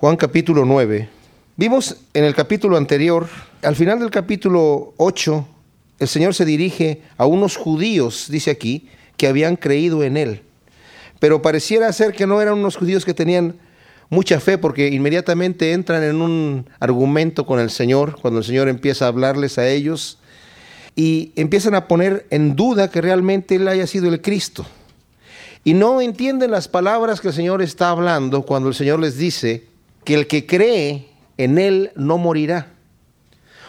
Juan capítulo 9. Vimos en el capítulo anterior, al final del capítulo 8, el Señor se dirige a unos judíos, dice aquí, que habían creído en Él. Pero pareciera ser que no eran unos judíos que tenían mucha fe porque inmediatamente entran en un argumento con el Señor, cuando el Señor empieza a hablarles a ellos y empiezan a poner en duda que realmente Él haya sido el Cristo. Y no entienden las palabras que el Señor está hablando cuando el Señor les dice que el que cree en Él no morirá.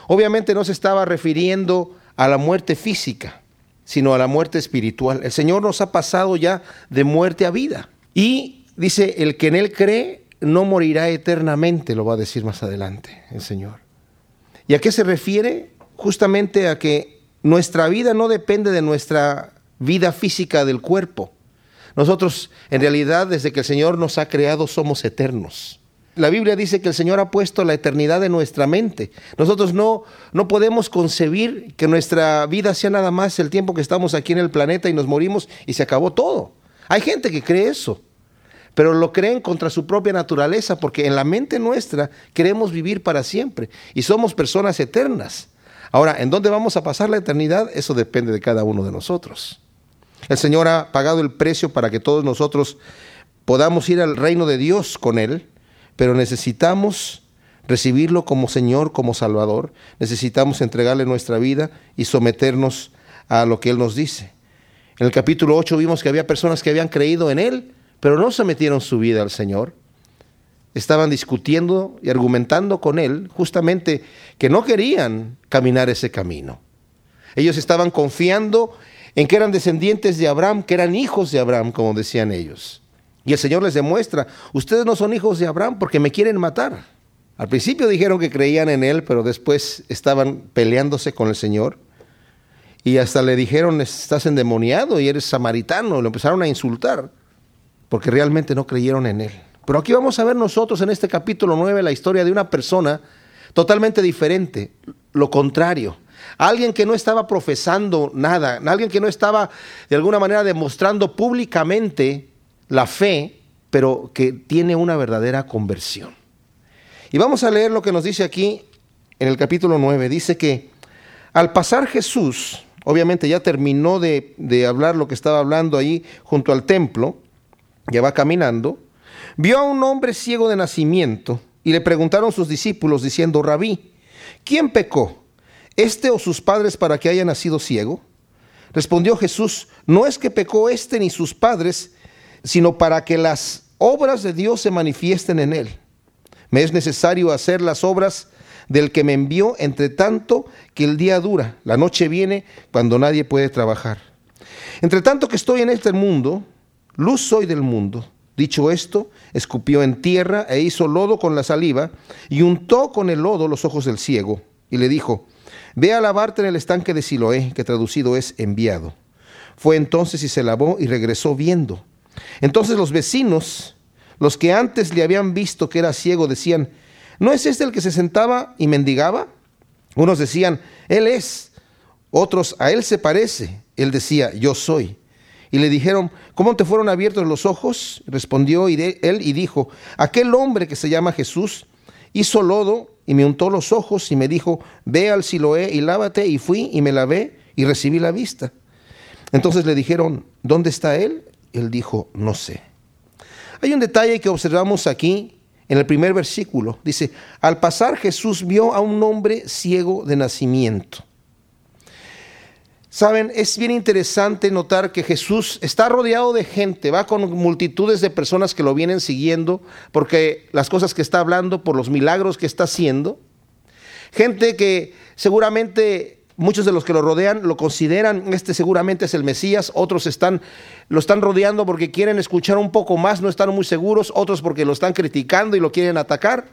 Obviamente no se estaba refiriendo a la muerte física, sino a la muerte espiritual. El Señor nos ha pasado ya de muerte a vida. Y dice, el que en Él cree no morirá eternamente, lo va a decir más adelante el Señor. ¿Y a qué se refiere? Justamente a que nuestra vida no depende de nuestra vida física del cuerpo. Nosotros, en realidad, desde que el Señor nos ha creado, somos eternos. La Biblia dice que el Señor ha puesto la eternidad en nuestra mente. Nosotros no, no podemos concebir que nuestra vida sea nada más el tiempo que estamos aquí en el planeta y nos morimos y se acabó todo. Hay gente que cree eso pero lo creen contra su propia naturaleza, porque en la mente nuestra queremos vivir para siempre y somos personas eternas. Ahora, ¿en dónde vamos a pasar la eternidad? Eso depende de cada uno de nosotros. El Señor ha pagado el precio para que todos nosotros podamos ir al reino de Dios con Él, pero necesitamos recibirlo como Señor, como Salvador, necesitamos entregarle nuestra vida y someternos a lo que Él nos dice. En el capítulo 8 vimos que había personas que habían creído en Él, pero no sometieron su vida al Señor. Estaban discutiendo y argumentando con Él justamente que no querían caminar ese camino. Ellos estaban confiando en que eran descendientes de Abraham, que eran hijos de Abraham, como decían ellos. Y el Señor les demuestra, ustedes no son hijos de Abraham porque me quieren matar. Al principio dijeron que creían en Él, pero después estaban peleándose con el Señor. Y hasta le dijeron, estás endemoniado y eres samaritano. Lo empezaron a insultar porque realmente no creyeron en Él. Pero aquí vamos a ver nosotros en este capítulo 9 la historia de una persona totalmente diferente, lo contrario. Alguien que no estaba profesando nada, alguien que no estaba de alguna manera demostrando públicamente la fe, pero que tiene una verdadera conversión. Y vamos a leer lo que nos dice aquí en el capítulo 9. Dice que al pasar Jesús, obviamente ya terminó de, de hablar lo que estaba hablando ahí junto al templo, ya va caminando, vio a un hombre ciego de nacimiento y le preguntaron sus discípulos diciendo, Rabí, ¿quién pecó? ¿Este o sus padres para que haya nacido ciego? Respondió Jesús, no es que pecó este ni sus padres, sino para que las obras de Dios se manifiesten en él. Me es necesario hacer las obras del que me envió, entre tanto que el día dura, la noche viene cuando nadie puede trabajar. Entre tanto que estoy en este mundo, luz soy del mundo. Dicho esto, escupió en tierra e hizo lodo con la saliva y untó con el lodo los ojos del ciego y le dijo, ve a lavarte en el estanque de Siloé, que traducido es enviado. Fue entonces y se lavó y regresó viendo. Entonces los vecinos, los que antes le habían visto que era ciego, decían, ¿no es este el que se sentaba y mendigaba? Unos decían, Él es. Otros, a Él se parece. Él decía, yo soy. Y le dijeron, ¿cómo te fueron abiertos los ojos? Respondió él y dijo, aquel hombre que se llama Jesús hizo lodo y me untó los ojos y me dijo, ve al Siloé y lávate. Y fui y me lavé y recibí la vista. Entonces le dijeron, ¿dónde está él? Él dijo, no sé. Hay un detalle que observamos aquí en el primer versículo. Dice, al pasar Jesús vio a un hombre ciego de nacimiento. Saben, es bien interesante notar que Jesús está rodeado de gente, va con multitudes de personas que lo vienen siguiendo, porque las cosas que está hablando, por los milagros que está haciendo. Gente que seguramente muchos de los que lo rodean lo consideran, este seguramente es el Mesías, otros están, lo están rodeando porque quieren escuchar un poco más, no están muy seguros, otros porque lo están criticando y lo quieren atacar.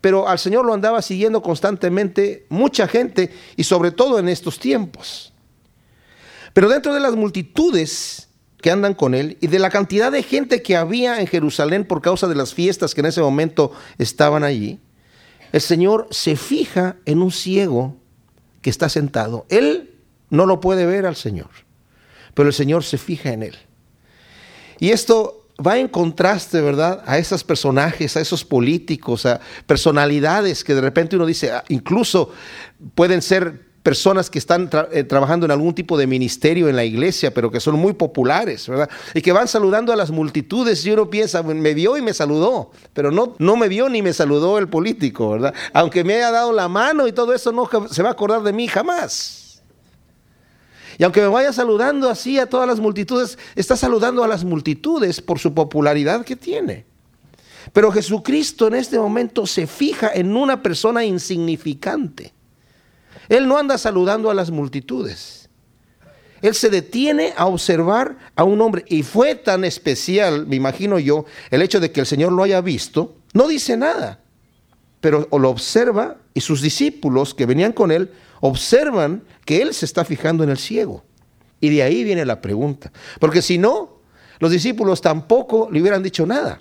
Pero al Señor lo andaba siguiendo constantemente mucha gente y sobre todo en estos tiempos. Pero dentro de las multitudes que andan con él y de la cantidad de gente que había en Jerusalén por causa de las fiestas que en ese momento estaban allí, el Señor se fija en un ciego que está sentado. Él no lo puede ver al Señor, pero el Señor se fija en él. Y esto va en contraste, ¿verdad? A esos personajes, a esos políticos, a personalidades que de repente uno dice, ah, incluso pueden ser personas que están eh, trabajando en algún tipo de ministerio en la iglesia, pero que son muy populares, ¿verdad? Y que van saludando a las multitudes y uno piensa, me vio y me saludó, pero no, no me vio ni me saludó el político, ¿verdad? Aunque me haya dado la mano y todo eso, no se va a acordar de mí jamás. Y aunque me vaya saludando así a todas las multitudes, está saludando a las multitudes por su popularidad que tiene. Pero Jesucristo en este momento se fija en una persona insignificante él no anda saludando a las multitudes. Él se detiene a observar a un hombre. Y fue tan especial, me imagino yo, el hecho de que el Señor lo haya visto. No dice nada, pero lo observa y sus discípulos que venían con él observan que él se está fijando en el ciego. Y de ahí viene la pregunta. Porque si no, los discípulos tampoco le hubieran dicho nada.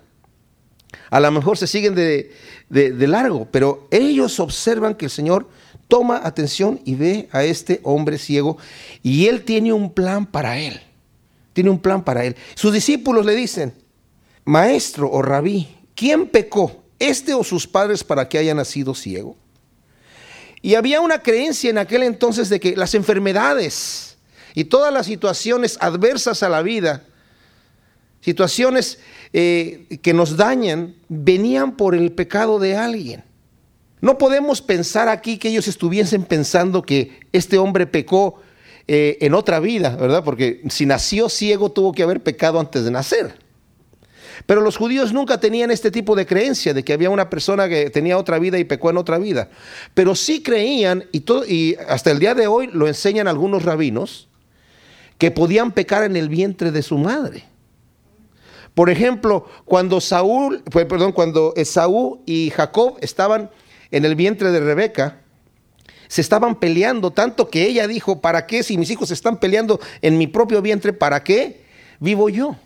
A lo mejor se siguen de, de largo, pero ellos observan que el Señor toma atención y ve a este hombre ciego y él tiene un plan para él. Tiene un plan para él. Sus discípulos le dicen, maestro o rabí, ¿quién pecó, este o sus padres para que haya nacido ciego? Y había una creencia en aquel entonces de que las enfermedades y todas las situaciones adversas a la vida, situaciones eh, que nos dañan, venían por el pecado de alguien. No podemos pensar aquí que ellos estuviesen pensando que este hombre pecó eh, en otra vida, ¿verdad? Porque si nació ciego tuvo que haber pecado antes de nacer. Pero los judíos nunca tenían este tipo de creencia de que había una persona que tenía otra vida y pecó en otra vida. Pero sí creían, y, hasta el día de hoy lo enseñan algunos rabinos, que podían pecar en el vientre de su madre. Por ejemplo, cuando Saúl, perdón, cuando Esaú y Jacob estaban en el vientre de Rebeca, se estaban peleando, tanto que ella dijo, ¿para qué si mis hijos están peleando en mi propio vientre, ¿para qué vivo yo?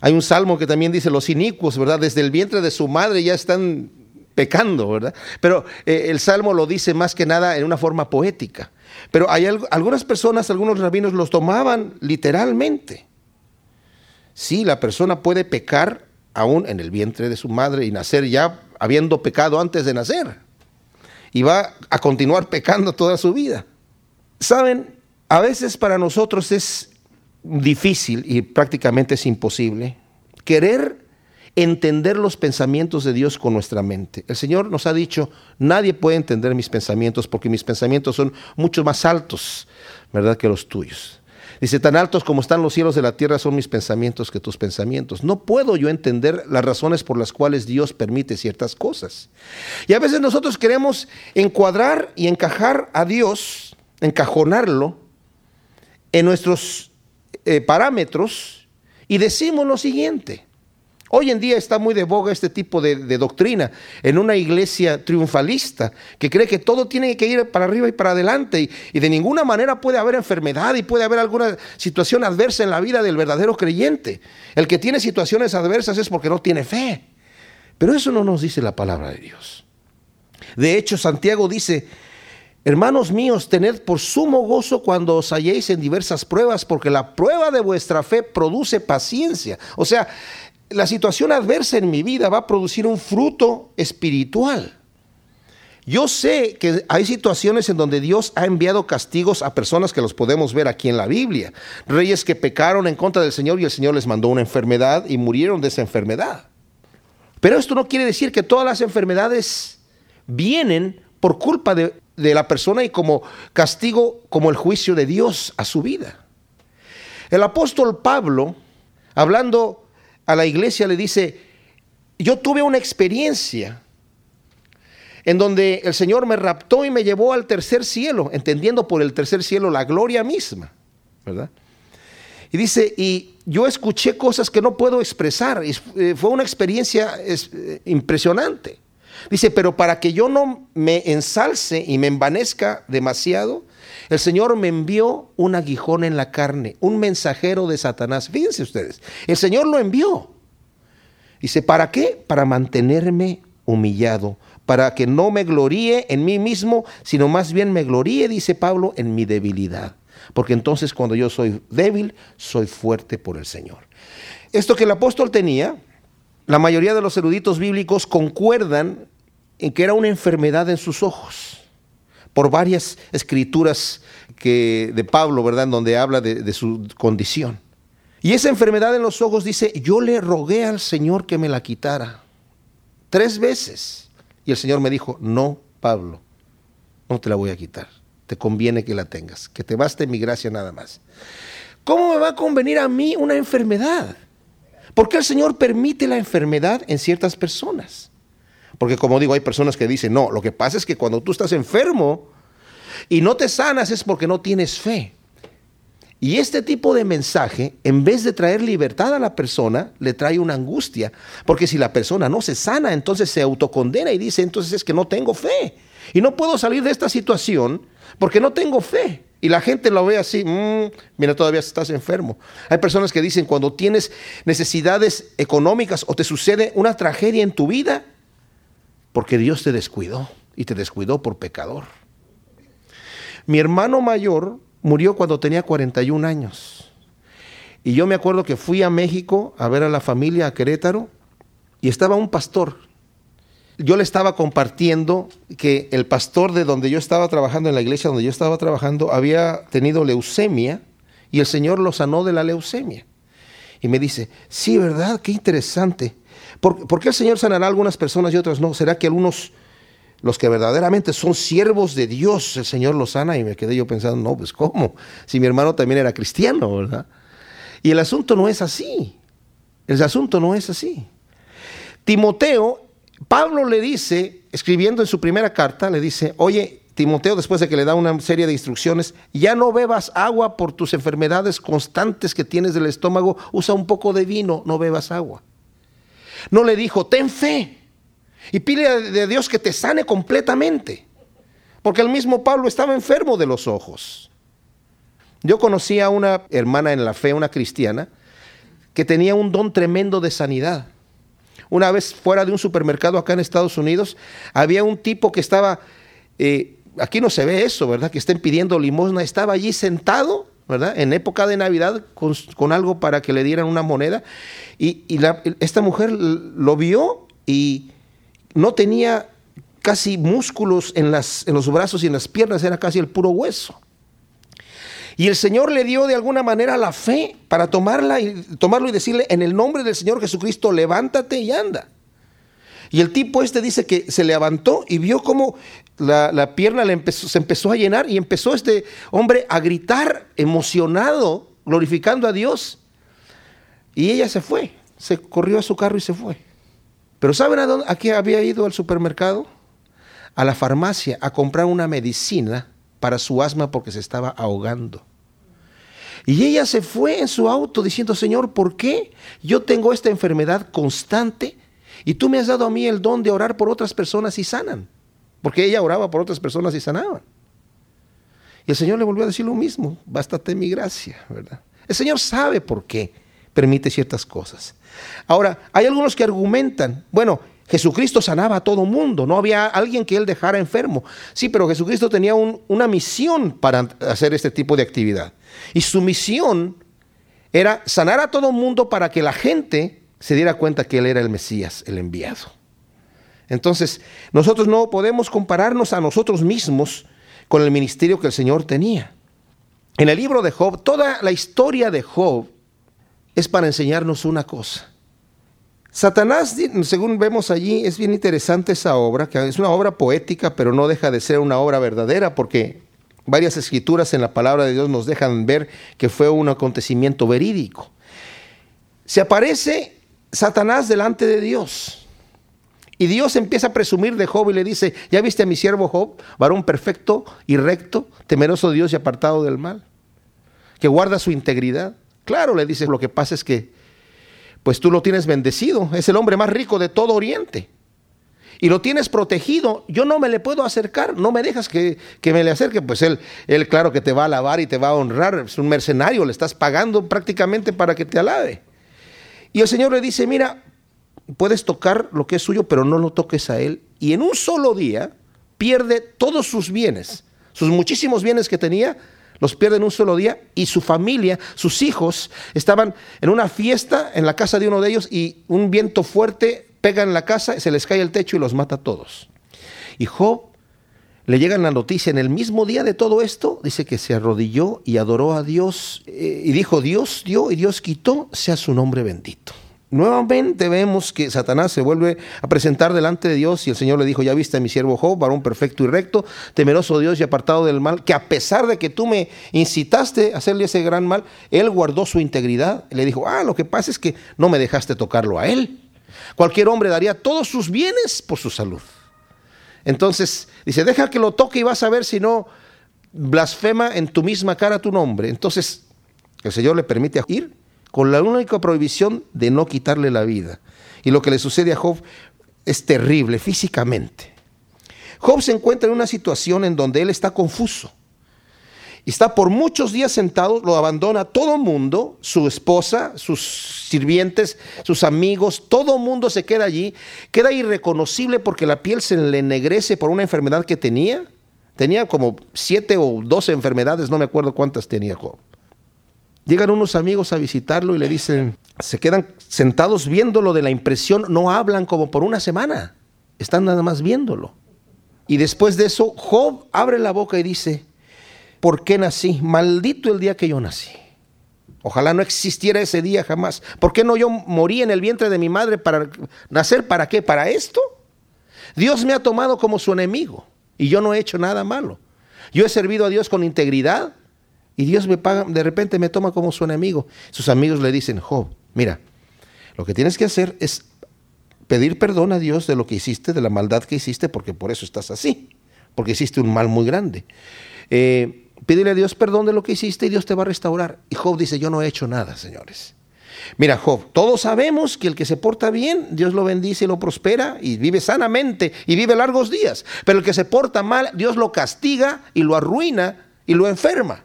Hay un salmo que también dice, los inicuos, ¿verdad? Desde el vientre de su madre ya están pecando, ¿verdad? Pero eh, el salmo lo dice más que nada en una forma poética. Pero hay algunas personas, algunos rabinos los tomaban literalmente. Sí, la persona puede pecar aún en el vientre de su madre y nacer ya habiendo pecado antes de nacer. Y va a continuar pecando toda su vida. Saben, a veces para nosotros es difícil y prácticamente es imposible querer entender los pensamientos de Dios con nuestra mente. El Señor nos ha dicho, nadie puede entender mis pensamientos porque mis pensamientos son mucho más altos, ¿verdad?, que los tuyos. Dice, tan altos como están los cielos de la tierra son mis pensamientos que tus pensamientos. No puedo yo entender las razones por las cuales Dios permite ciertas cosas. Y a veces nosotros queremos encuadrar y encajar a Dios, encajonarlo en nuestros eh, parámetros y decimos lo siguiente. Hoy en día está muy de boga este tipo de, doctrina en una iglesia triunfalista que cree que todo tiene que ir para arriba y para adelante y, de ninguna manera puede haber enfermedad y puede haber alguna situación adversa en la vida del verdadero creyente. El que tiene situaciones adversas es porque no tiene fe. Pero eso no nos dice la palabra de Dios. De hecho, Santiago dice, Hermanos míos, tened por sumo gozo cuando os halléis en diversas pruebas, porque la prueba de vuestra fe produce paciencia. O sea, la situación adversa en mi vida va a producir un fruto espiritual. Yo sé que hay situaciones en donde Dios ha enviado castigos a personas que los podemos ver aquí en la Biblia. Reyes que pecaron en contra del Señor y el Señor les mandó una enfermedad y murieron de esa enfermedad. Pero esto no quiere decir que todas las enfermedades vienen por culpa de, de la persona y como castigo, como el juicio de Dios a su vida. El apóstol Pablo, hablando a la iglesia le dice, yo tuve una experiencia en donde el Señor me raptó y me llevó al tercer cielo, entendiendo por el tercer cielo la gloria misma, ¿verdad? Y dice, y yo escuché cosas que no puedo expresar, eh, fue una experiencia eh, impresionante. Dice, pero para que yo no me ensalce y me envanezca demasiado, el Señor me envió un aguijón en la carne, un mensajero de Satanás. Fíjense ustedes, el Señor lo envió. Dice, ¿para qué? Para mantenerme humillado, para que no me gloríe en mí mismo, sino más bien me gloríe, dice Pablo, en mi debilidad. Porque entonces cuando yo soy débil, soy fuerte por el Señor. esto que el apóstol tenía, la mayoría de los eruditos bíblicos concuerdan en que era una enfermedad en sus ojos, por varias escrituras que, de Pablo, ¿verdad?, donde habla de, de su condición. Y esa enfermedad en los ojos dice, yo le rogué al Señor que me la quitara. Tres veces. Y el Señor me dijo, no, Pablo, no te la voy a quitar. Te conviene que la tengas, que te baste mi gracia nada más. ¿Cómo me va a convenir a mí una enfermedad? ¿Por qué el Señor permite la enfermedad en ciertas personas? Porque como digo, hay personas que dicen, no, lo que pasa es que cuando tú estás enfermo y no te sanas es porque no tienes fe. Y este tipo de mensaje, en vez de traer libertad a la persona, le trae una angustia. Porque si la persona no se sana, entonces se autocondena y dice, entonces es que no tengo fe. Y no puedo salir de esta situación porque no tengo fe. Y la gente lo ve así, mmm, mira, todavía estás enfermo. Hay personas que dicen, cuando tienes necesidades económicas o te sucede una tragedia en tu vida, porque Dios te descuidó y te descuidó por pecador. Mi hermano mayor murió cuando tenía 41 años. Y yo me acuerdo que fui a México a ver a la familia a Querétaro y estaba un pastor yo le estaba compartiendo que el pastor de donde yo estaba trabajando, en la iglesia donde yo estaba trabajando, había tenido leucemia y el Señor lo sanó de la leucemia. Y me dice, sí, ¿verdad? Qué interesante. ¿Por, qué el Señor sanará a algunas personas y otras no? ¿Será que algunos, los que verdaderamente son siervos de Dios, el Señor los sana? Y me quedé yo pensando, no, pues ¿cómo? Si mi hermano también era cristiano, ¿verdad? Y el asunto no es así. El asunto no es así. Timoteo Pablo le dice, escribiendo en su primera carta, le dice, oye, Timoteo, después de que le da una serie de instrucciones, ya no bebas agua por tus enfermedades constantes que tienes del estómago, usa un poco de vino, no bebas agua. No le dijo, ten fe y pide de Dios que te sane completamente, porque el mismo Pablo estaba enfermo de los ojos. Yo conocí a una hermana en la fe, una cristiana, que tenía un don tremendo de sanidad. Una vez fuera de un supermercado acá en Estados Unidos, había un tipo que estaba, eh, aquí no se ve eso, ¿verdad? Que estén pidiendo limosna, estaba allí sentado, En época de Navidad con, algo para que le dieran una moneda. Y, esta mujer lo vio y no tenía casi músculos en los brazos y en las piernas, era casi el puro hueso. Y el Señor le dio de alguna manera la fe para tomarla y, tomarlo y decirle, en el nombre del Señor Jesucristo, levántate y anda. Y el tipo este dice que se levantó y vio cómo la, pierna le empezó, se empezó a llenar y empezó este hombre a gritar emocionado, glorificando a Dios. Y ella se fue, se corrió a su carro y se fue. Pero ¿saben a, dónde, a qué había ido al supermercado? A la farmacia a comprar una medicina para su asma porque se estaba ahogando. Y ella se fue en su auto diciendo, Señor, ¿por qué yo tengo esta enfermedad constante y tú me has dado a mí el don de orar por otras personas y sanan? Porque ella oraba por otras personas y sanaban. Y el Señor le volvió a decir lo mismo, bástate mi gracia, ¿verdad? El Señor sabe por qué permite ciertas cosas. Ahora, hay algunos que argumentan, bueno, Jesucristo sanaba a todo mundo, no había alguien que él dejara enfermo. Sí, pero Jesucristo tenía una misión para hacer este tipo de actividad. Y su misión era sanar a todo mundo para que la gente se diera cuenta que él era el Mesías, el enviado. Entonces, nosotros no podemos compararnos a nosotros mismos con el ministerio que el Señor tenía. En el libro de Job, toda la historia de Job es para enseñarnos una cosa Satanás, según vemos allí, es bien interesante esa obra, que es una obra poética, pero no deja de ser una obra verdadera, porque varias escrituras en la palabra de Dios nos dejan ver que fue un acontecimiento verídico. Se aparece Satanás delante de Dios. Y Dios empieza a presumir de Job y le dice, ¿ya viste a mi siervo Job, varón perfecto y recto, temeroso de Dios y apartado del mal? Que guarda su integridad. Claro, le dice, lo que pasa es que pues tú lo tienes bendecido. Es el hombre más rico de todo Oriente. Y lo tienes protegido. Yo no me le puedo acercar. No me dejas que, me le acerque. Pues él, él, claro que te va a alabar y te va a honrar. Es un mercenario. Le estás pagando prácticamente para que te alabe. Y el Señor le dice, mira, puedes tocar lo que es suyo, pero no lo toques a él. Y en un solo día pierde todos sus bienes. Sus muchísimos bienes que tenía, los pierde en un solo día y su familia, sus hijos, estaban en una fiesta en la casa de uno de ellos y un viento fuerte pega en la casa, se les cae el techo y los mata a todos. Y Job le llega la noticia en el mismo día de todo esto, dice que se arrodilló y adoró a Dios eh, y dijo, Dios dio y Dios quitó, sea su nombre bendito. Nuevamente vemos que Satanás se vuelve a presentar delante de Dios y el Señor le dijo, ya viste a mi siervo Job, varón perfecto y recto, temeroso Dios y apartado del mal, que a pesar de que tú me incitaste a hacerle ese gran mal, él guardó su integridad. Le dijo, ah, lo que pasa es que no me dejaste tocarlo a él. Cualquier hombre daría todos sus bienes por su salud. Entonces dice, deja que lo toque y vas a ver si no blasfema en tu misma cara tu nombre. Entonces el Señor le permite ir con la única prohibición de no quitarle la vida. Y lo que le sucede a Job es terrible físicamente. Job se encuentra en una situación en donde él está confuso. Está por muchos días sentado, lo abandona todo mundo, su esposa, sus sirvientes, sus amigos, todo mundo se queda allí. Queda irreconocible porque la piel se le ennegrece por una enfermedad que tenía. Tenía como siete o doce enfermedades, no me acuerdo cuántas tenía Job. Llegan unos amigos a visitarlo y le dicen, se quedan sentados viéndolo de la impresión, no hablan como por una semana, están nada más viéndolo. Y después de eso, Job abre la boca y dice, ¿por qué nací? Maldito el día que yo nací. Ojalá no existiera ese día jamás. ¿Por qué no yo morí en el vientre de mi madre para nacer? ¿Para qué? ¿Para esto? Dios me ha tomado como su enemigo y yo no he hecho nada malo. Yo he servido a Dios con integridad, y Dios me paga, de repente me toma como su enemigo. Sus amigos le dicen, Job, mira, lo que tienes que hacer es pedir perdón a Dios de lo que hiciste, de la maldad que hiciste, porque por eso estás así, porque hiciste un mal muy grande. Eh, pídele a Dios perdón de lo que hiciste y Dios te va a restaurar. Y Job dice, yo no he hecho nada, señores. Mira, Job, todos sabemos que el que se porta bien, Dios lo bendice y lo prospera y vive sanamente y vive largos días. Pero el que se porta mal, Dios lo castiga y lo arruina y lo enferma.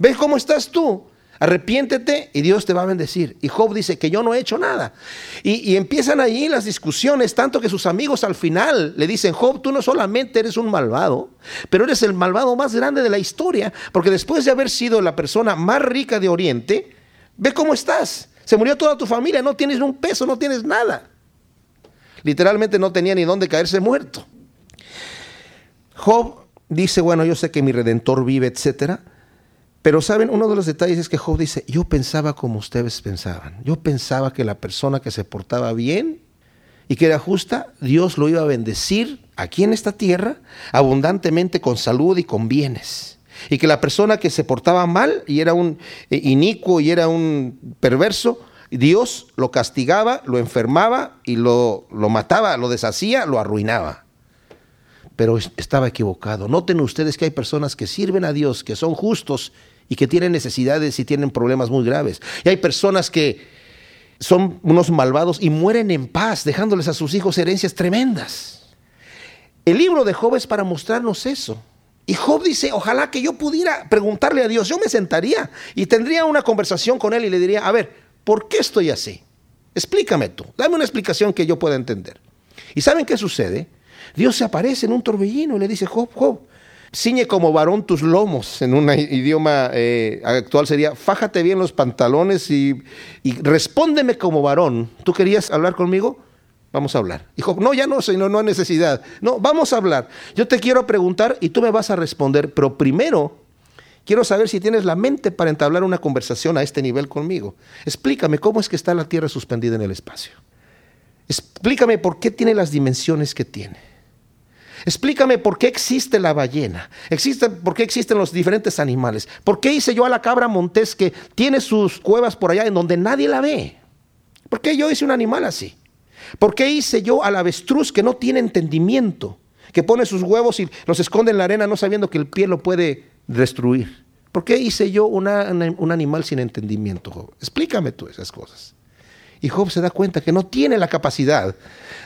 ¿Ves cómo estás tú? Arrepiéntete y Dios te va a bendecir. Y Job dice que yo no he hecho nada. Y, empiezan allí las discusiones, tanto que sus amigos al final le dicen, Job, tú no solamente eres un malvado, pero eres el malvado más grande de la historia, porque después de haber sido la persona más rica de Oriente, ve cómo estás. Se murió toda tu familia, no tienes un peso, no tienes nada. Literalmente no tenía ni dónde caerse muerto. Job dice, bueno, yo sé que mi redentor vive, etcétera pero saben, uno de los detalles es que Job dice, yo pensaba como ustedes pensaban. Yo pensaba que la persona que se portaba bien y que era justa, Dios lo iba a bendecir aquí en esta tierra abundantemente con salud y con bienes. Y que la persona que se portaba mal y era un eh, inicuo y era un perverso, Dios lo castigaba, lo enfermaba y lo, lo mataba, lo deshacía, lo arruinaba pero estaba equivocado. Noten ustedes que hay personas que sirven a Dios, que son justos y que tienen necesidades y tienen problemas muy graves. Y hay personas que son unos malvados y mueren en paz, dejándoles a sus hijos herencias tremendas. El libro de Job es para mostrarnos eso. Y Job dice, ojalá que yo pudiera preguntarle a Dios, yo me sentaría y tendría una conversación con él y le diría, a ver, ¿por qué estoy así? Explícame tú, dame una explicación que yo pueda entender. ¿Y saben qué sucede? Dios se aparece en un torbellino y le dice, Job, Job, Ciñe como varón tus lomos, en un idioma eh, actual sería, fájate bien los pantalones y, respóndeme como varón. ¿Tú querías hablar conmigo? Vamos a hablar. Dijo, no, ya no, señor, no hay necesidad. No, vamos a hablar. Yo te quiero preguntar y tú me vas a responder, pero primero quiero saber si tienes la mente para entablar una conversación a este nivel conmigo. Explícame cómo es que está la Tierra suspendida en el espacio. Explícame por qué tiene las dimensiones que tiene. Explícame por qué existe la ballena, por qué existen los diferentes animales, por qué hice yo a la cabra montés que tiene sus cuevas por allá en donde nadie la ve. ¿Por qué yo hice un animal así? ¿Por qué hice yo al avestruz que no tiene entendimiento, que pone sus huevos y los esconde en la arena no sabiendo que el pie lo puede destruir? ¿Por qué hice yo un animal sin entendimiento, Explícame tú esas cosas. Y Job se da cuenta que no tiene la capacidad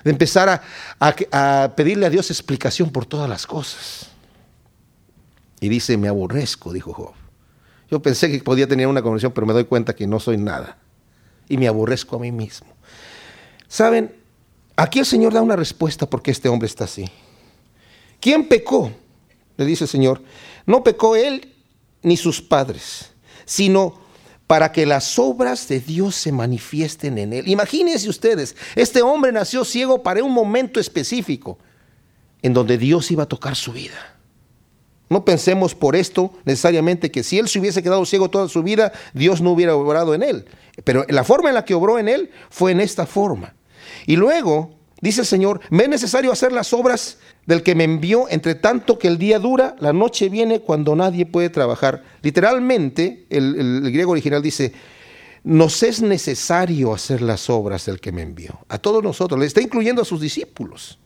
de empezar a, pedirle a Dios explicación por todas las cosas. Y dice, me aborrezco, dijo Job. Yo pensé que podía tener una conversación, pero me doy cuenta que no soy nada. Y me aborrezco a mí mismo. Saben, aquí el Señor da una respuesta porque este hombre está así. ¿Quién pecó? Le dice el Señor. No pecó él ni sus padres, sino para que las obras de Dios se manifiesten en él. Imagínense ustedes, este hombre nació ciego para un momento específico en donde Dios iba a tocar su vida. No pensemos por esto necesariamente que si él se hubiese quedado ciego toda su vida, Dios no hubiera obrado en él. Pero la forma en la que obró en él fue en esta forma. Y luego dice el Señor, me es necesario hacer las obras del que me envió, entre tanto que el día dura, la noche viene cuando nadie puede trabajar. Literalmente, el, griego original dice, nos es necesario hacer las obras del que me envió. A todos nosotros, le está incluyendo a sus discípulos.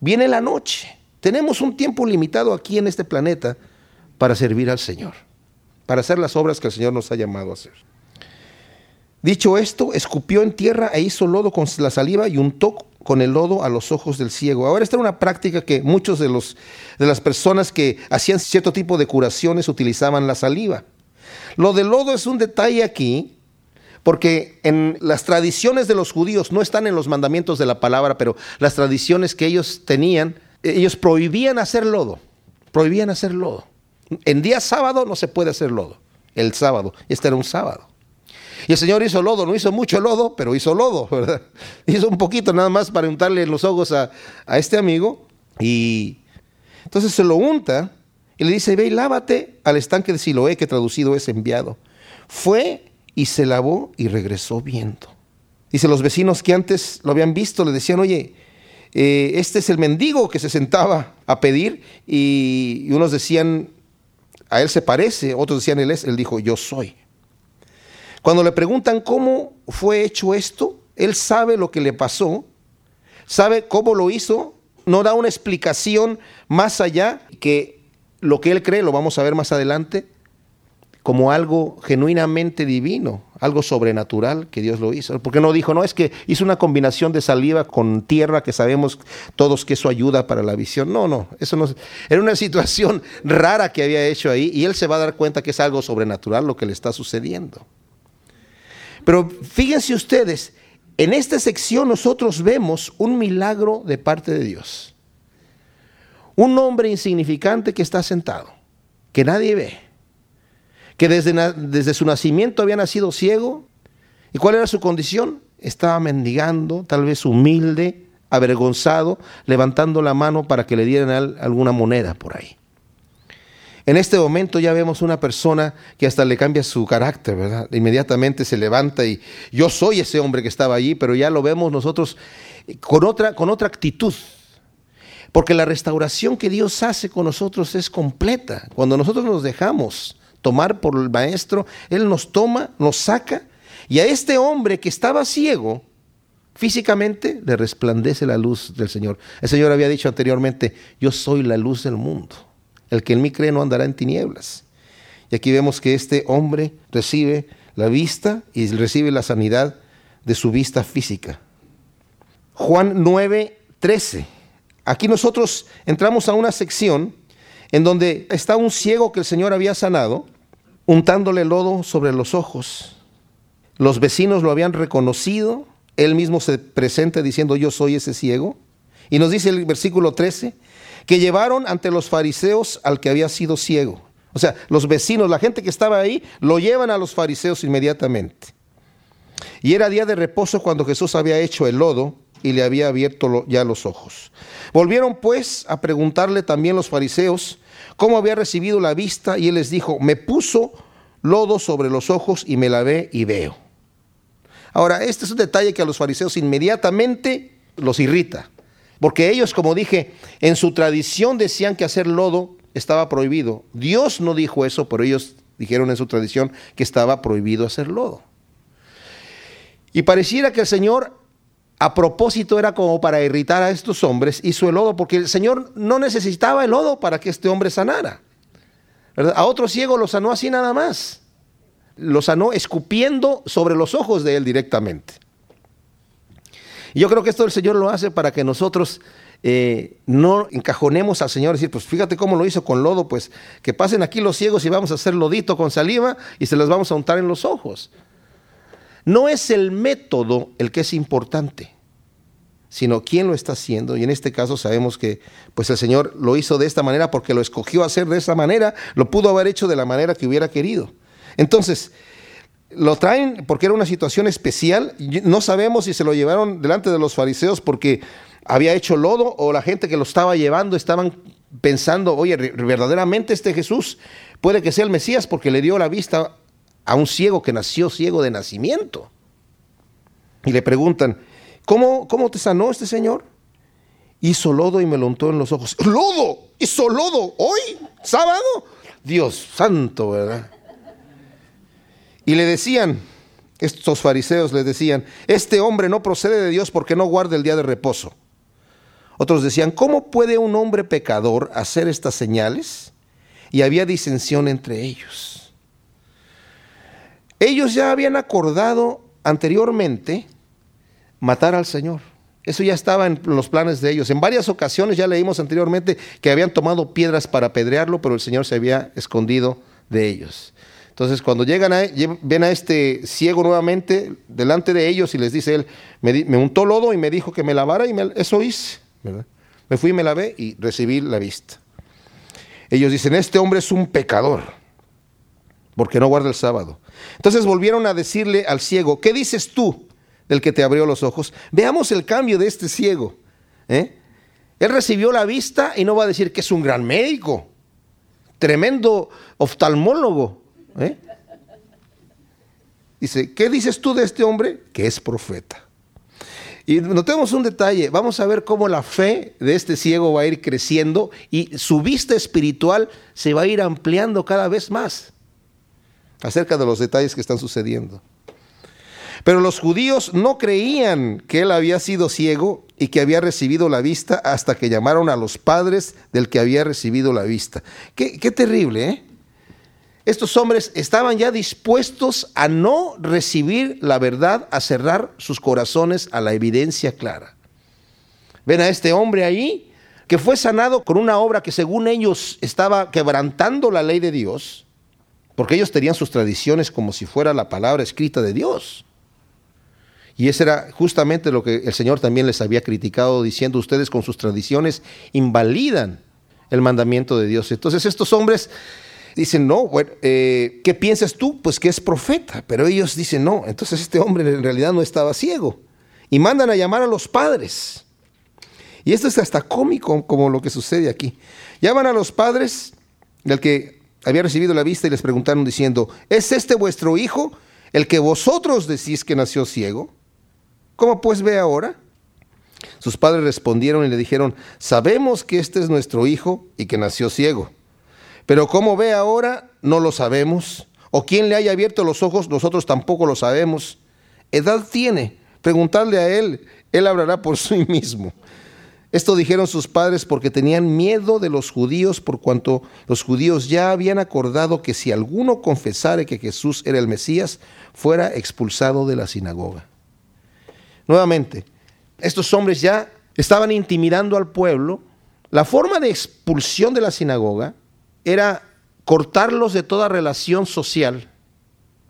Viene la noche. Tenemos un tiempo limitado aquí en este planeta para servir al Señor, para hacer las obras que el Señor nos ha llamado a hacer. Dicho esto, escupió en tierra e hizo lodo con la saliva y untó con el lodo a los ojos del ciego. Ahora esta era una práctica que muchos de, los, de las personas que hacían cierto tipo de curaciones utilizaban la saliva. Lo del lodo es un detalle aquí, porque en las tradiciones de los judíos, no están en los mandamientos de la palabra, pero las tradiciones que ellos tenían, ellos prohibían hacer lodo, prohibían hacer lodo. En día sábado no se puede hacer lodo, el sábado, este era un sábado. Y el Señor hizo lodo, no hizo mucho lodo, pero hizo lodo, ¿verdad? Hizo un poquito nada más para untarle los ojos a, a este amigo. Y entonces se lo unta y le dice, ve lávate al estanque de Siloé, que traducido es enviado. Fue y se lavó y regresó viendo. Dice, los vecinos que antes lo habían visto le decían, oye, eh, este es el mendigo que se sentaba a pedir y, y unos decían, a él se parece, otros decían, él es, él dijo, yo soy. Cuando le preguntan cómo fue hecho esto, él sabe lo que le pasó, sabe cómo lo hizo, no da una explicación más allá que lo que él cree, lo vamos a ver más adelante, como algo genuinamente divino, algo sobrenatural que Dios lo hizo. Porque no dijo, no, es que hizo una combinación de saliva con tierra que sabemos todos que eso ayuda para la visión. No, no, eso no. Era una situación rara que había hecho ahí y él se va a dar cuenta que es algo sobrenatural lo que le está sucediendo. Pero fíjense ustedes, en esta sección nosotros vemos un milagro de parte de Dios. Un hombre insignificante que está sentado, que nadie ve, que desde, desde su nacimiento había nacido ciego. ¿Y cuál era su condición? Estaba mendigando, tal vez humilde, avergonzado, levantando la mano para que le dieran alguna moneda por ahí. En este momento ya vemos una persona que hasta le cambia su carácter, ¿verdad? Inmediatamente se levanta y yo soy ese hombre que estaba allí, pero ya lo vemos nosotros con otra, con otra actitud. Porque la restauración que Dios hace con nosotros es completa. Cuando nosotros nos dejamos tomar por el maestro, Él nos toma, nos saca, y a este hombre que estaba ciego, físicamente le resplandece la luz del Señor. El Señor había dicho anteriormente, yo soy la luz del mundo. El que en mí cree no andará en tinieblas. Y aquí vemos que este hombre recibe la vista y recibe la sanidad de su vista física. Juan 9, 13. Aquí nosotros entramos a una sección en donde está un ciego que el Señor había sanado, untándole lodo sobre los ojos. Los vecinos lo habían reconocido, él mismo se presenta diciendo yo soy ese ciego. Y nos dice el versículo 13, que llevaron ante los fariseos al que había sido ciego. O sea, los vecinos, la gente que estaba ahí, lo llevan a los fariseos inmediatamente. Y era día de reposo cuando Jesús había hecho el lodo y le había abierto ya los ojos. Volvieron pues a preguntarle también los fariseos cómo había recibido la vista y él les dijo, me puso lodo sobre los ojos y me lavé y veo. Ahora, este es un detalle que a los fariseos inmediatamente los irrita. Porque ellos, como dije, en su tradición decían que hacer lodo estaba prohibido. Dios no dijo eso, pero ellos dijeron en su tradición que estaba prohibido hacer lodo. Y pareciera que el Señor a propósito era como para irritar a estos hombres, hizo el lodo, porque el Señor no necesitaba el lodo para que este hombre sanara. A otro ciego lo sanó así nada más. Lo sanó escupiendo sobre los ojos de él directamente. Y yo creo que esto el Señor lo hace para que nosotros eh, no encajonemos al Señor decir, pues fíjate cómo lo hizo con lodo, pues que pasen aquí los ciegos y vamos a hacer lodito con saliva y se las vamos a untar en los ojos. No es el método el que es importante, sino quién lo está haciendo. Y en este caso sabemos que pues el Señor lo hizo de esta manera porque lo escogió hacer de esa manera, lo pudo haber hecho de la manera que hubiera querido. Entonces, lo traen porque era una situación especial. No sabemos si se lo llevaron delante de los fariseos porque había hecho lodo o la gente que lo estaba llevando estaban pensando, oye, verdaderamente este Jesús puede que sea el Mesías porque le dio la vista a un ciego que nació ciego de nacimiento. Y le preguntan, ¿cómo, cómo te sanó este Señor? Hizo lodo y me lo untó en los ojos. ¡Lodo! ¿Hizo lodo hoy? ¿Sábado? Dios santo, ¿verdad? Y le decían, estos fariseos le decían, este hombre no procede de Dios porque no guarda el día de reposo. Otros decían, ¿cómo puede un hombre pecador hacer estas señales? Y había disensión entre ellos. Ellos ya habían acordado anteriormente matar al Señor. Eso ya estaba en los planes de ellos. En varias ocasiones ya leímos anteriormente que habían tomado piedras para apedrearlo, pero el Señor se había escondido de ellos. Entonces, cuando llegan a, ven a este ciego nuevamente delante de ellos y les dice él, me, untó lodo y me dijo que me lavara y eso hice. Me fui y me lavé y recibí la vista. Ellos dicen, este hombre es un pecador porque no guarda el sábado. Entonces volvieron a decirle al ciego, ¿qué dices tú del que te abrió los ojos? Veamos el cambio de este ciego. ¿eh? Él recibió la vista y no va a decir que es un gran médico, tremendo oftalmólogo, ¿Eh? Dice, ¿qué dices tú de este hombre? Que es profeta. Y notemos un detalle, vamos a ver cómo la fe de este ciego va a ir creciendo y su vista espiritual se va a ir ampliando cada vez más acerca de los detalles que están sucediendo. Pero los judíos no creían que él había sido ciego y que había recibido la vista hasta que llamaron a los padres del que había recibido la vista. Qué, qué terrible, ¿eh? Estos hombres estaban ya dispuestos a no recibir la verdad, a cerrar sus corazones a la evidencia clara. Ven a este hombre ahí que fue sanado con una obra que según ellos estaba quebrantando la ley de Dios, porque ellos tenían sus tradiciones como si fuera la palabra escrita de Dios. Y eso era justamente lo que el Señor también les había criticado, diciendo ustedes con sus tradiciones invalidan el mandamiento de Dios. Entonces estos hombres dicen, no, eh, ¿qué piensas tú? Pues que es profeta. Pero ellos dicen, no, entonces este hombre en realidad no estaba ciego. Y mandan a llamar a los padres. Y esto es hasta cómico como lo que sucede aquí. Llaman a los padres del que había recibido la vista y les preguntaron diciendo, ¿es este vuestro hijo el que vosotros decís que nació ciego? ¿Cómo pues ve ahora? Sus padres respondieron y le dijeron, sabemos que este es nuestro hijo y que nació ciego. Pero cómo ve ahora, no lo sabemos. O quién le haya abierto los ojos, nosotros tampoco lo sabemos. Edad tiene. Preguntarle a él, él hablará por sí mismo. Esto dijeron sus padres porque tenían miedo de los judíos por cuanto los judíos ya habían acordado que si alguno confesara que Jesús era el Mesías, fuera expulsado de la sinagoga. Nuevamente, estos hombres ya estaban intimidando al pueblo. La forma de expulsión de la sinagoga era cortarlos de toda relación social.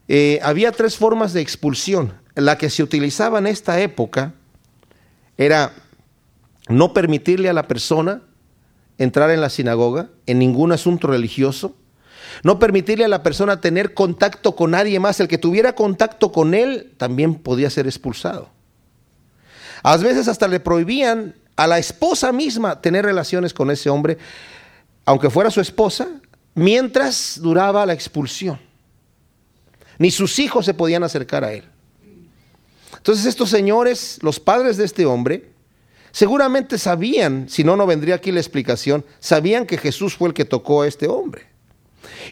Eh, había tres formas de expulsión. La que se utilizaba en esta época era no permitirle a la persona entrar en la sinagoga en ningún asunto religioso, no permitirle a la persona tener contacto con nadie más, el que tuviera contacto con él también podía ser expulsado. A veces hasta le prohibían a la esposa misma tener relaciones con ese hombre aunque fuera su esposa, mientras duraba la expulsión. Ni sus hijos se podían acercar a él. Entonces estos señores, los padres de este hombre, seguramente sabían, si no, no vendría aquí la explicación, sabían que Jesús fue el que tocó a este hombre.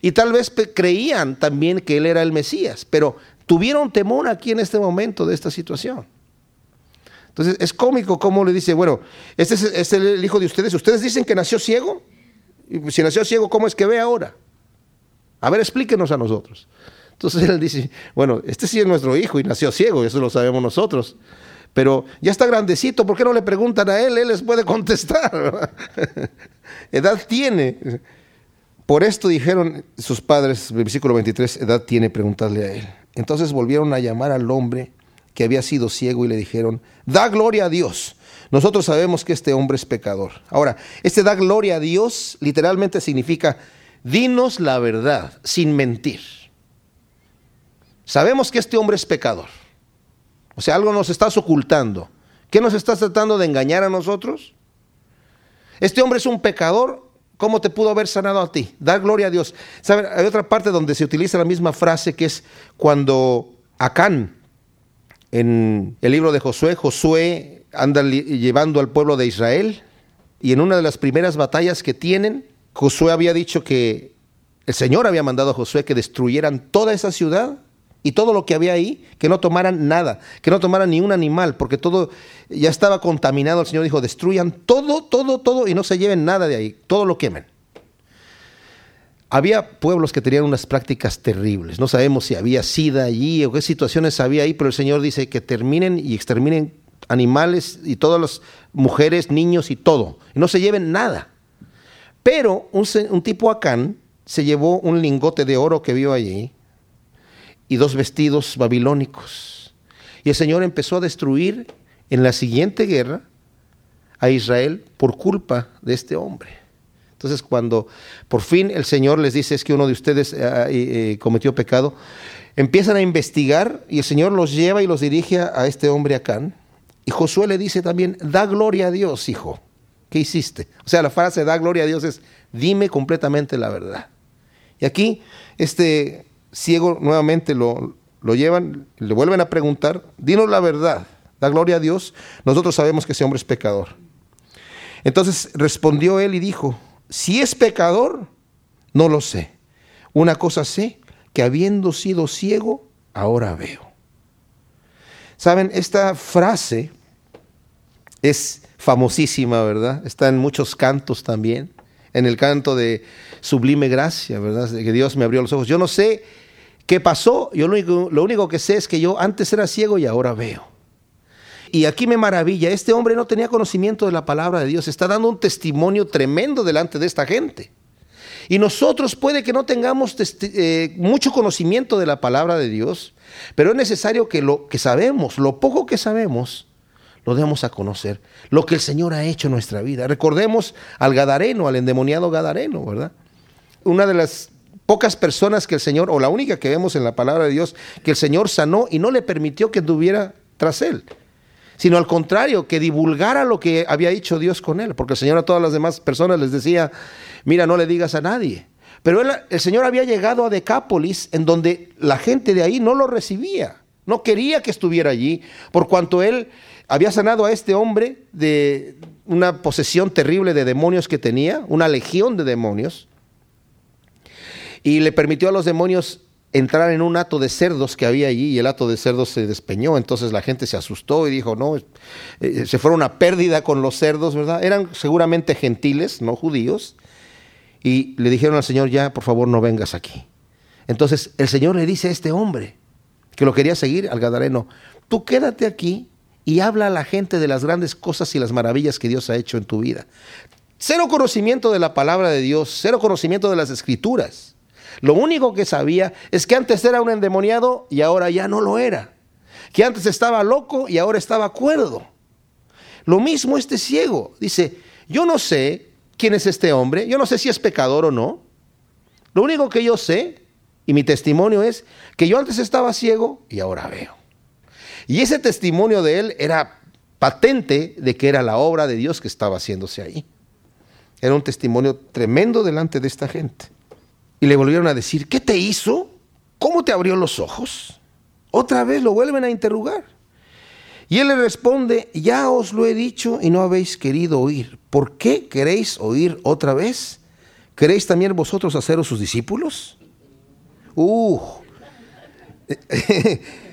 Y tal vez creían también que él era el Mesías, pero tuvieron temor aquí en este momento de esta situación. Entonces es cómico cómo le dice, bueno, este es, es el hijo de ustedes, ustedes dicen que nació ciego, si nació ciego, ¿cómo es que ve ahora? A ver, explíquenos a nosotros. Entonces él dice, bueno, este sí es nuestro hijo y nació ciego, eso lo sabemos nosotros. Pero ya está grandecito, ¿por qué no le preguntan a él? Él les puede contestar. edad tiene. Por esto dijeron sus padres, versículo 23, edad tiene preguntarle a él. Entonces volvieron a llamar al hombre que había sido ciego y le dijeron, da gloria a Dios nosotros sabemos que este hombre es pecador. Ahora, este da gloria a Dios literalmente significa, dinos la verdad sin mentir. Sabemos que este hombre es pecador. O sea, algo nos estás ocultando. ¿Qué nos estás tratando de engañar a nosotros? Este hombre es un pecador. ¿Cómo te pudo haber sanado a ti? Dar gloria a Dios. Hay otra parte donde se utiliza la misma frase que es cuando Acán, en el libro de Josué, Josué anda llevando al pueblo de Israel y en una de las primeras batallas que tienen, Josué había dicho que el Señor había mandado a Josué que destruyeran toda esa ciudad y todo lo que había ahí, que no tomaran nada, que no tomaran ni un animal, porque todo ya estaba contaminado. El Señor dijo, destruyan todo, todo, todo y no se lleven nada de ahí, todo lo quemen. Había pueblos que tenían unas prácticas terribles. No sabemos si había sida allí o qué situaciones había ahí, pero el Señor dice que terminen y exterminen animales y todas las mujeres, niños y todo. No se lleven nada. Pero un, tipo Acán se llevó un lingote de oro que vio allí y dos vestidos babilónicos. Y el Señor empezó a destruir en la siguiente guerra a Israel por culpa de este hombre. Entonces cuando por fin el Señor les dice es que uno de ustedes eh, eh, cometió pecado, empiezan a investigar y el Señor los lleva y los dirige a este hombre Acán. Y Josué le dice también, da gloria a Dios, hijo. ¿Qué hiciste? O sea, la frase da gloria a Dios es, dime completamente la verdad. Y aquí este ciego nuevamente lo, lo llevan, le vuelven a preguntar, dinos la verdad, da gloria a Dios, nosotros sabemos que ese hombre es pecador. Entonces respondió él y dijo, si es pecador, no lo sé. Una cosa sé, que habiendo sido ciego, ahora veo. Saben, esta frase es famosísima, ¿verdad? Está en muchos cantos también. En el canto de Sublime Gracia, ¿verdad? De que Dios me abrió los ojos. Yo no sé ¿Qué pasó? Yo lo único, lo único que sé es que yo antes era ciego y ahora veo. Y aquí me maravilla, este hombre no tenía conocimiento de la palabra de Dios, está dando un testimonio tremendo delante de esta gente. Y nosotros puede que no tengamos eh, mucho conocimiento de la palabra de Dios, pero es necesario que lo que sabemos, lo poco que sabemos, lo demos a conocer. Lo que el Señor ha hecho en nuestra vida. Recordemos al Gadareno, al endemoniado Gadareno, ¿verdad? Una de las pocas personas que el Señor, o la única que vemos en la palabra de Dios, que el Señor sanó y no le permitió que anduviera tras él, sino al contrario, que divulgara lo que había hecho Dios con él, porque el Señor a todas las demás personas les decía, mira, no le digas a nadie. Pero el Señor había llegado a Decápolis, en donde la gente de ahí no lo recibía, no quería que estuviera allí, por cuanto él había sanado a este hombre de una posesión terrible de demonios que tenía, una legión de demonios y le permitió a los demonios entrar en un hato de cerdos que había allí y el hato de cerdos se despeñó, entonces la gente se asustó y dijo, no, eh, se fueron a pérdida con los cerdos, ¿verdad? Eran seguramente gentiles, no judíos, y le dijeron al Señor, ya, por favor, no vengas aquí. Entonces el Señor le dice a este hombre, que lo quería seguir, al Gadareno, tú quédate aquí y habla a la gente de las grandes cosas y las maravillas que Dios ha hecho en tu vida. Cero conocimiento de la palabra de Dios, cero conocimiento de las escrituras. Lo único que sabía es que antes era un endemoniado y ahora ya no lo era. Que antes estaba loco y ahora estaba cuerdo. Lo mismo este ciego. Dice, yo no sé quién es este hombre, yo no sé si es pecador o no. Lo único que yo sé, y mi testimonio es, que yo antes estaba ciego y ahora veo. Y ese testimonio de él era patente de que era la obra de Dios que estaba haciéndose ahí. Era un testimonio tremendo delante de esta gente. Y le volvieron a decir, ¿qué te hizo? ¿Cómo te abrió los ojos? Otra vez lo vuelven a interrogar. Y él le responde, ya os lo he dicho y no habéis querido oír. ¿Por qué queréis oír otra vez? ¿Queréis también vosotros haceros sus discípulos? Uh,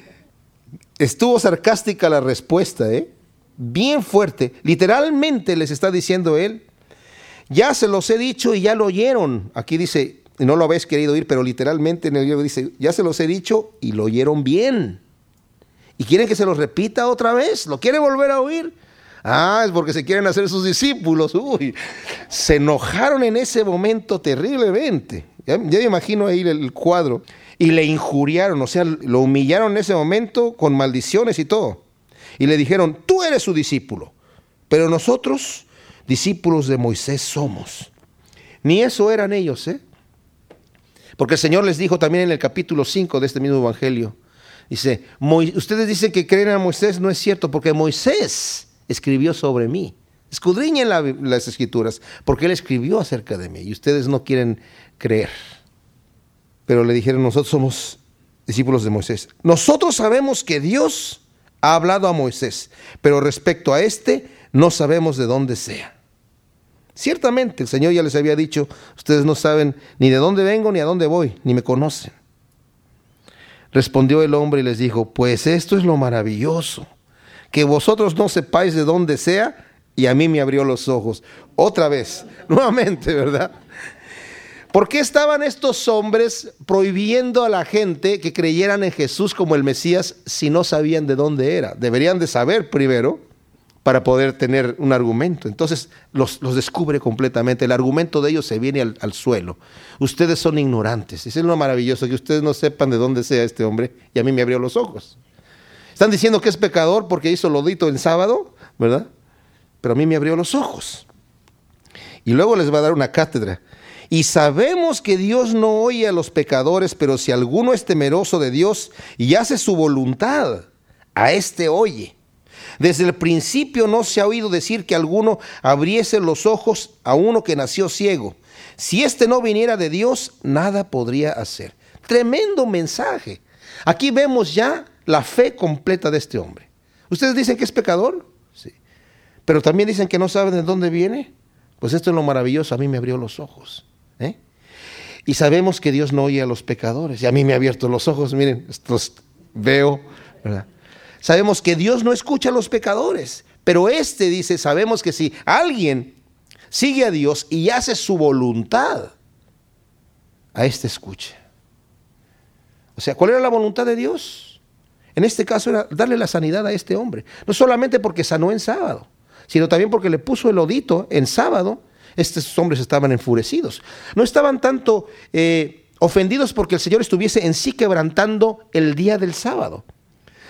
estuvo sarcástica la respuesta, ¿eh? Bien fuerte. Literalmente les está diciendo él, ya se los he dicho y ya lo oyeron. Aquí dice, no lo habéis querido oír, pero literalmente en el libro dice, ya se los he dicho y lo oyeron bien. ¿Y quieren que se los repita otra vez? ¿Lo quieren volver a oír? Ah, es porque se quieren hacer sus discípulos. Uy, se enojaron en ese momento terriblemente. Ya, me imagino ahí el cuadro. Y le injuriaron, o sea, lo humillaron en ese momento con maldiciones y todo. Y le dijeron, tú eres su discípulo, pero nosotros discípulos de Moisés somos. Ni eso eran ellos, ¿eh? Porque el Señor les dijo también en el capítulo 5 de este mismo Evangelio, dice, ustedes dicen que creen a Moisés, no es cierto, porque Moisés escribió sobre mí. Escudriñen las escrituras, porque él escribió acerca de mí y ustedes no quieren creer. Pero le dijeron, nosotros somos discípulos de Moisés. Nosotros sabemos que Dios ha hablado a Moisés, pero respecto a este no sabemos de dónde sea. Ciertamente el Señor ya les había dicho, ustedes no saben ni de dónde vengo ni a dónde voy, ni me conocen. Respondió el hombre y les dijo, pues esto es lo maravilloso, que vosotros no sepáis de dónde sea, y a mí me abrió los ojos. Otra vez, nuevamente, ¿verdad? ¿Por qué estaban estos hombres prohibiendo a la gente que creyeran en Jesús como el Mesías si no sabían de dónde era? Deberían de saber primero para poder tener un argumento. Entonces los, descubre completamente. El argumento de ellos se viene al, suelo. Ustedes son ignorantes. Es lo maravilloso que ustedes no sepan de dónde sea este hombre y a mí me abrió los ojos. Están diciendo que es pecador porque hizo lodito el sábado, ¿verdad? Pero a mí me abrió los ojos. Y luego les va a dar una cátedra. Y sabemos que Dios no oye a los pecadores, pero si alguno es temeroso de Dios y hace su voluntad, a éste oye. Desde el principio no se ha oído decir que alguno abriese los ojos a uno que nació ciego. Si éste no viniera de Dios, nada podría hacer. Tremendo mensaje. Aquí vemos ya la fe completa de este hombre. ¿Ustedes dicen que es pecador? Sí. Pero también dicen que no saben de dónde viene. Pues esto es lo maravilloso. A mí me abrió los ojos. ¿Eh? Y sabemos que Dios no oye a los pecadores. Y a mí me ha abierto los ojos. Miren, estos veo. Sabemos que Dios no escucha a los pecadores, pero este dice, sabemos que si alguien sigue a Dios y hace su voluntad, a este escucha. O sea, ¿cuál era la voluntad de Dios? En este caso era darle la sanidad a este hombre. No solamente porque sanó en sábado, sino también porque le puso el odito en sábado. Estos hombres estaban enfurecidos. No estaban tanto eh, ofendidos porque el Señor estuviese en sí quebrantando el día del sábado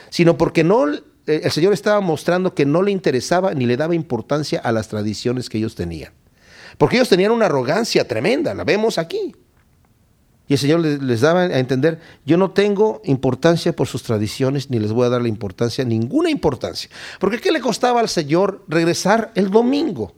sino porque no, eh, el Señor estaba mostrando que no le interesaba ni le daba importancia a las tradiciones que ellos tenían. Porque ellos tenían una arrogancia tremenda, la vemos aquí. Y el Señor les, daba a entender, yo no tengo importancia por sus tradiciones, ni les voy a dar la importancia, ninguna importancia. Porque ¿qué le costaba al Señor regresar el domingo?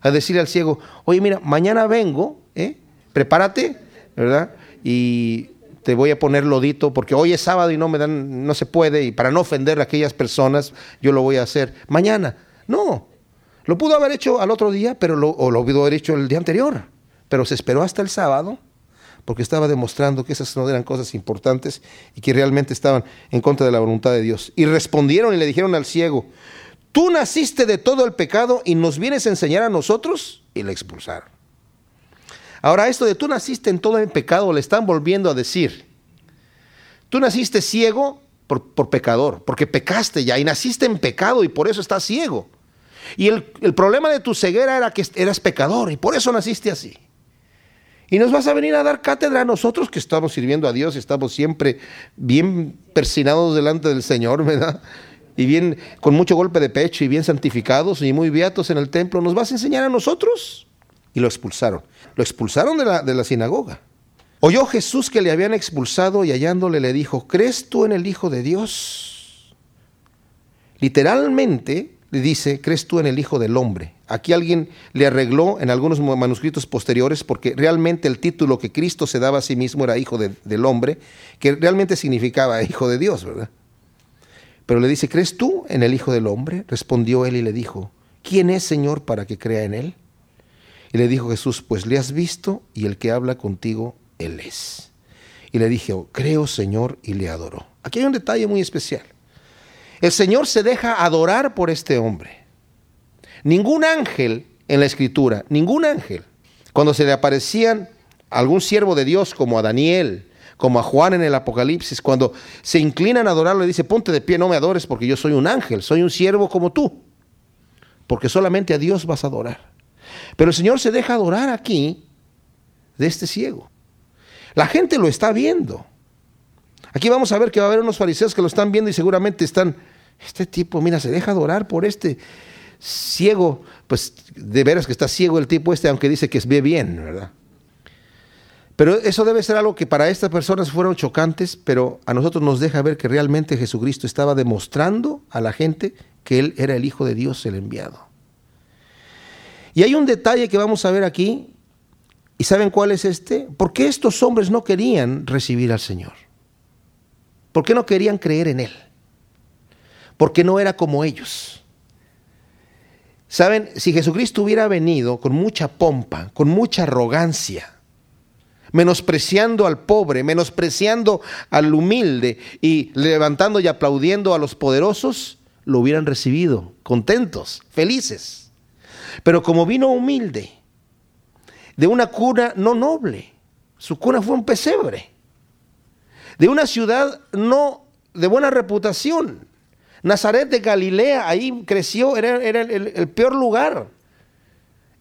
A decirle al ciego, oye, mira, mañana vengo, ¿eh? prepárate, ¿verdad? Y te voy a poner lodito porque hoy es sábado y no me dan, no se puede, y para no ofender a aquellas personas, yo lo voy a hacer mañana. No, lo pudo haber hecho al otro día, pero lo, o lo pudo haber hecho el día anterior, pero se esperó hasta el sábado porque estaba demostrando que esas no eran cosas importantes y que realmente estaban en contra de la voluntad de Dios. Y respondieron y le dijeron al ciego, tú naciste de todo el pecado y nos vienes a enseñar a nosotros, y le expulsaron. Ahora, esto de tú naciste en todo el pecado, le están volviendo a decir. Tú naciste ciego por, pecador, porque pecaste ya y naciste en pecado y por eso estás ciego. Y el, el, problema de tu ceguera era que eras pecador y por eso naciste así. Y nos vas a venir a dar cátedra a nosotros que estamos sirviendo a Dios y estamos siempre bien persinados delante del Señor, ¿verdad? Y bien, con mucho golpe de pecho y bien santificados y muy beatos en el templo. ¿Nos vas a enseñar a nosotros? Y lo expulsaron. Lo expulsaron de la, de la sinagoga. Oyó Jesús que le habían expulsado y hallándole le dijo, ¿crees tú en el Hijo de Dios? Literalmente le dice, ¿crees tú en el Hijo del Hombre? Aquí alguien le arregló en algunos manuscritos posteriores porque realmente el título que Cristo se daba a sí mismo era Hijo del Hombre, que realmente significaba Hijo de Dios, ¿verdad? Pero le dice, ¿crees tú en el Hijo del Hombre? Respondió él y le dijo, ¿quién es Señor para que crea en él? Y le dijo Jesús, pues le has visto y el que habla contigo, él es. Y le dije, creo Señor, y le adoró. Aquí hay un detalle muy especial. El Señor se deja adorar por este hombre. Ningún ángel en la escritura, ningún ángel, cuando se le aparecían algún siervo de Dios como a Daniel, como a Juan en el Apocalipsis, cuando se inclinan a adorarlo, le dice, ponte de pie, no me adores porque yo soy un ángel, soy un siervo como tú, porque solamente a Dios vas a adorar. Pero el Señor se deja adorar aquí de este ciego. La gente lo está viendo. Aquí vamos a ver que va a haber unos fariseos que lo están viendo y seguramente están, este tipo, mira, se deja adorar por este ciego, pues de veras que está ciego el tipo este, aunque dice que ve bien, ¿verdad? Pero eso debe ser algo que para estas personas fueron chocantes, pero a nosotros nos deja ver que realmente Jesucristo estaba demostrando a la gente que Él era el Hijo de Dios, el enviado. Y hay un detalle que vamos a ver aquí, ¿y saben cuál es este? ¿Por qué estos hombres no querían recibir al Señor? ¿Por qué no querían creer en Él? Porque no era como ellos. Saben, si Jesucristo hubiera venido con mucha pompa, con mucha arrogancia, menospreciando al pobre, menospreciando al humilde y levantando y aplaudiendo a los poderosos, lo hubieran recibido, contentos, felices. Pero como vino humilde, de una cuna no noble, su cuna fue un pesebre, de una ciudad no de buena reputación, Nazaret de Galilea, ahí creció, era, el, peor lugar,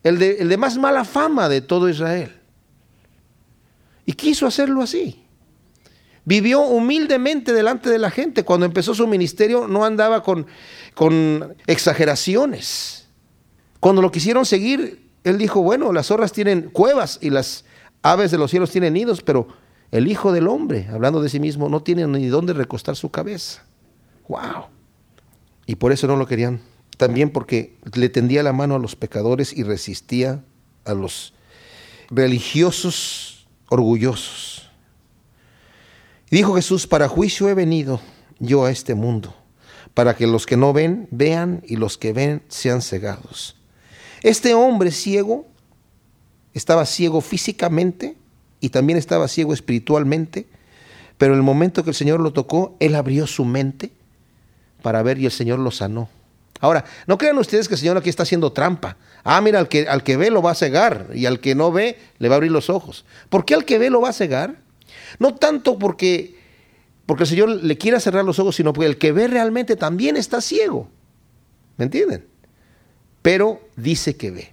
el el de más mala fama de todo Israel. Y quiso hacerlo así. Vivió humildemente delante de la gente. Cuando empezó su ministerio no andaba con, exageraciones. Cuando lo quisieron seguir, él dijo, bueno, las zorras tienen cuevas y las aves de los cielos tienen nidos, pero el Hijo del Hombre, hablando de sí mismo, no tiene ni dónde recostar su cabeza. ¡Wow! Y por eso no lo querían. También porque le tendía la mano a los pecadores y resistía a los religiosos orgullosos. dijo Jesús, para juicio he venido yo a este mundo, para que los que no ven vean y los que ven sean cegados. Este hombre ciego estaba ciego físicamente y también estaba ciego espiritualmente, pero en el momento que el Señor lo tocó, él abrió su mente para ver y el Señor lo sanó. Ahora, no crean ustedes que el Señor aquí está haciendo trampa. Ah, mira, al que, al que ve lo va a cegar y al que no ve le va a abrir los ojos. ¿Por qué al que ve lo va a cegar? No tanto porque, porque el Señor le quiera cerrar los ojos, sino porque el que ve realmente también está ciego. ¿Me entienden? Pero dice que ve.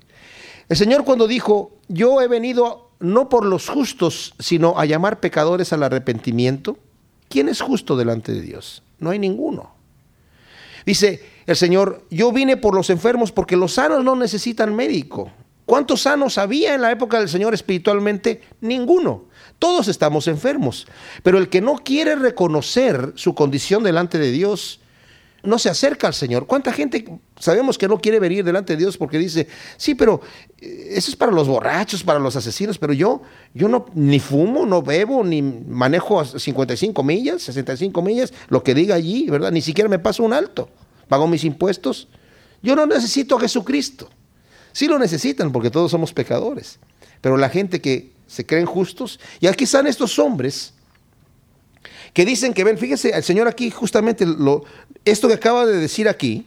El Señor cuando dijo, yo he venido no por los justos, sino a llamar pecadores al arrepentimiento, ¿quién es justo delante de Dios? No hay ninguno. Dice el Señor, yo vine por los enfermos porque los sanos no necesitan médico. ¿Cuántos sanos había en la época del Señor espiritualmente? Ninguno. Todos estamos enfermos. Pero el que no quiere reconocer su condición delante de Dios, no se acerca al Señor. ¿Cuánta gente sabemos que no quiere venir delante de Dios porque dice, sí, pero eh, eso es para los borrachos, para los asesinos, pero yo, yo no, ni fumo, no bebo, ni manejo a 55 millas, 65 millas, lo que diga allí, ¿verdad? Ni siquiera me paso un alto, pago mis impuestos. Yo no necesito a Jesucristo. Sí lo necesitan porque todos somos pecadores. Pero la gente que se creen justos, y aquí están estos hombres que dicen que ven, fíjese, el Señor aquí justamente lo, esto que acaba de decir aquí,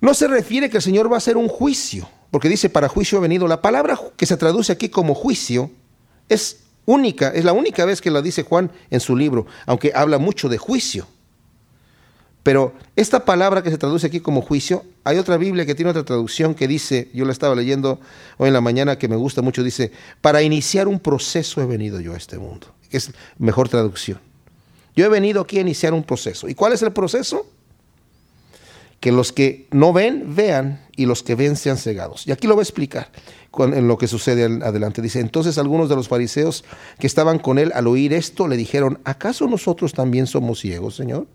no se refiere que el Señor va a hacer un juicio, porque dice para juicio ha venido. La palabra que se traduce aquí como juicio es única, es la única vez que la dice Juan en su libro, aunque habla mucho de juicio. Pero esta palabra que se traduce aquí como juicio, hay otra Biblia que tiene otra traducción que dice, yo la estaba leyendo hoy en la mañana que me gusta mucho, dice, para iniciar un proceso he venido yo a este mundo. Es mejor traducción. Yo he venido aquí a iniciar un proceso. ¿Y cuál es el proceso? Que los que no ven, vean, y los que ven sean cegados. Y aquí lo voy a explicar en lo que sucede adelante. Dice, entonces algunos de los fariseos que estaban con él al oír esto le dijeron, ¿acaso nosotros también somos ciegos, Señor?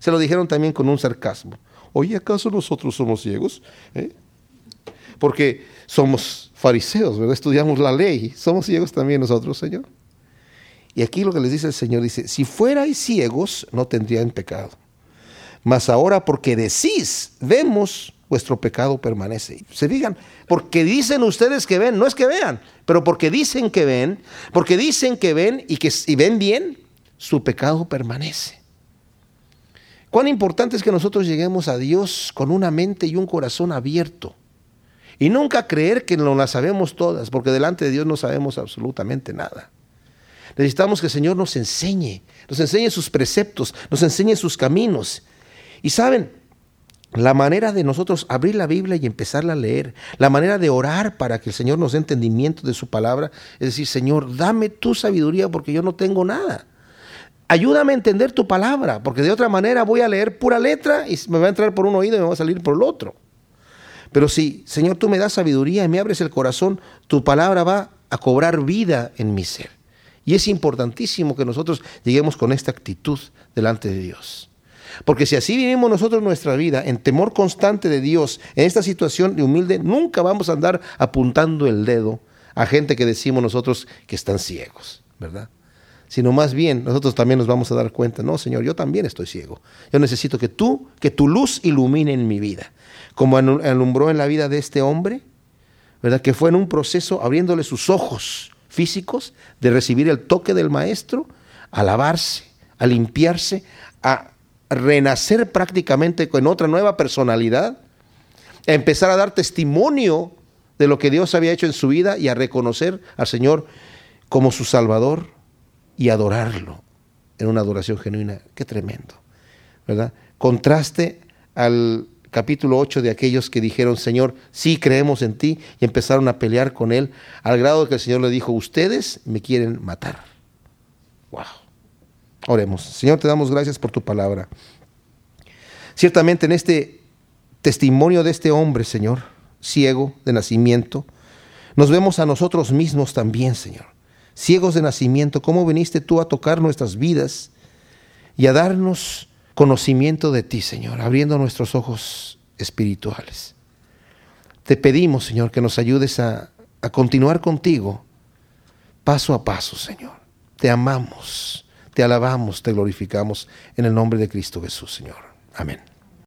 Se lo dijeron también con un sarcasmo. Oye, ¿acaso nosotros somos ciegos? ¿Eh? Porque somos fariseos, ¿verdad? Estudiamos la ley. ¿Somos ciegos también nosotros, Señor? Y aquí lo que les dice el Señor, dice, si fuerais ciegos, no tendrían pecado. Mas ahora porque decís, vemos, vuestro pecado permanece. Se digan, porque dicen ustedes que ven, no es que vean, pero porque dicen que ven, porque dicen que ven y que si ven bien, su pecado permanece. Cuán importante es que nosotros lleguemos a Dios con una mente y un corazón abierto. Y nunca creer que no las sabemos todas, porque delante de Dios no sabemos absolutamente nada. Necesitamos que el Señor nos enseñe, nos enseñe sus preceptos, nos enseñe sus caminos. Y saben, la manera de nosotros abrir la Biblia y empezarla a leer, la manera de orar para que el Señor nos dé entendimiento de su palabra, es decir, Señor, dame tu sabiduría porque yo no tengo nada. Ayúdame a entender tu palabra, porque de otra manera voy a leer pura letra y me va a entrar por un oído y me va a salir por el otro. Pero si, Señor, tú me das sabiduría y me abres el corazón, tu palabra va a cobrar vida en mi ser. Y es importantísimo que nosotros lleguemos con esta actitud delante de Dios. Porque si así vivimos nosotros nuestra vida, en temor constante de Dios, en esta situación de humilde, nunca vamos a andar apuntando el dedo a gente que decimos nosotros que están ciegos, ¿verdad? Sino más bien nosotros también nos vamos a dar cuenta, no, Señor, yo también estoy ciego. Yo necesito que tú, que tu luz ilumine en mi vida. Como alumbró en la vida de este hombre, ¿verdad? Que fue en un proceso abriéndole sus ojos físicos de recibir el toque del maestro, a lavarse, a limpiarse, a renacer prácticamente con otra nueva personalidad, a empezar a dar testimonio de lo que Dios había hecho en su vida y a reconocer al Señor como su Salvador y adorarlo en una adoración genuina. Qué tremendo, ¿verdad? Contraste al capítulo 8 de aquellos que dijeron, Señor, sí creemos en ti, y empezaron a pelear con él, al grado que el Señor le dijo, ustedes me quieren matar. Wow. Oremos. Señor, te damos gracias por tu palabra. Ciertamente en este testimonio de este hombre, Señor, ciego de nacimiento, nos vemos a nosotros mismos también, Señor. Ciegos de nacimiento, cómo viniste tú a tocar nuestras vidas y a darnos conocimiento de ti, Señor, abriendo nuestros ojos espirituales. Te pedimos, Señor, que nos ayudes a, a continuar contigo paso a paso, Señor. Te amamos. Te alabamos, te glorificamos en el nombre de Cristo Jesús, Señor. Amén.